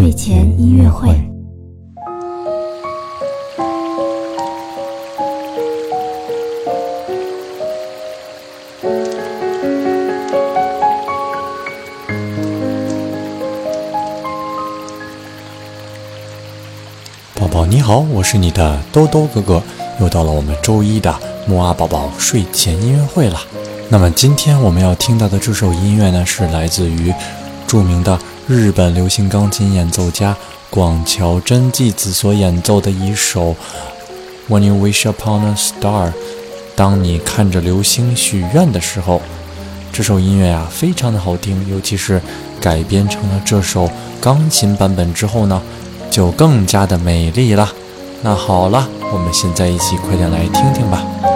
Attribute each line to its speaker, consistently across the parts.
Speaker 1: 睡前音乐会。
Speaker 2: 宝宝你好，我是你的兜兜哥哥，又到了我们周一的木阿宝宝睡前音乐会了。那么今天我们要听到的这首音乐呢，是来自于著名的日本流行钢琴演奏家广桥真纪子所演奏的一首《When You Wish Upon a Star》，当你看着流星许愿的时候。这首音乐呀，非常的好听，尤其是改编成了这首钢琴版本之后呢。就更加的美丽了。那好了，我们现在一起快点来听听吧。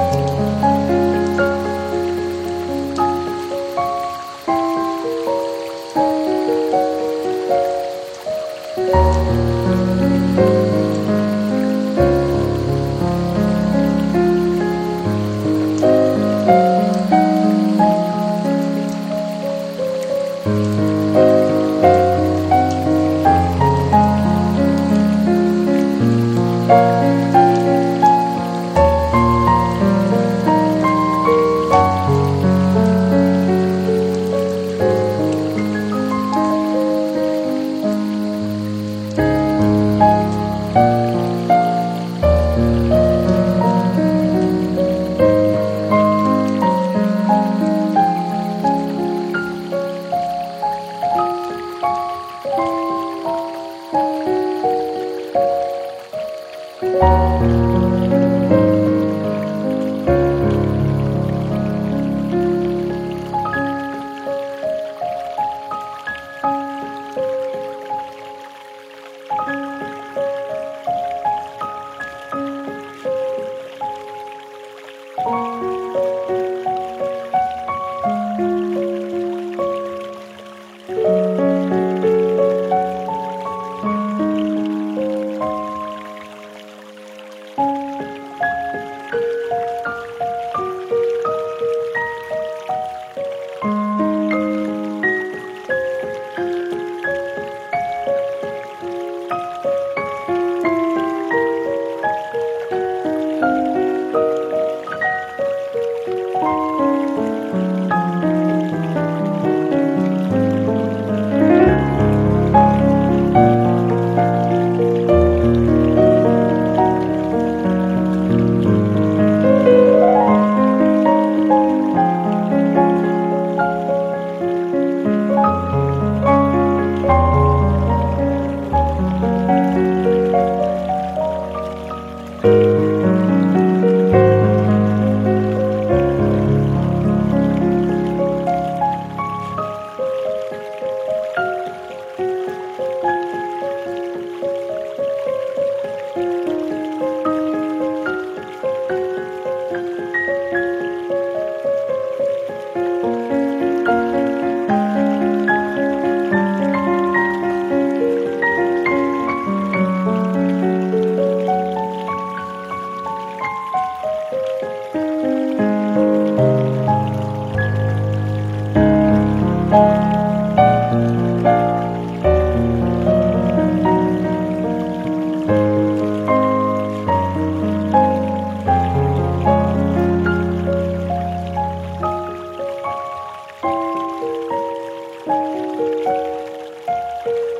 Speaker 2: Música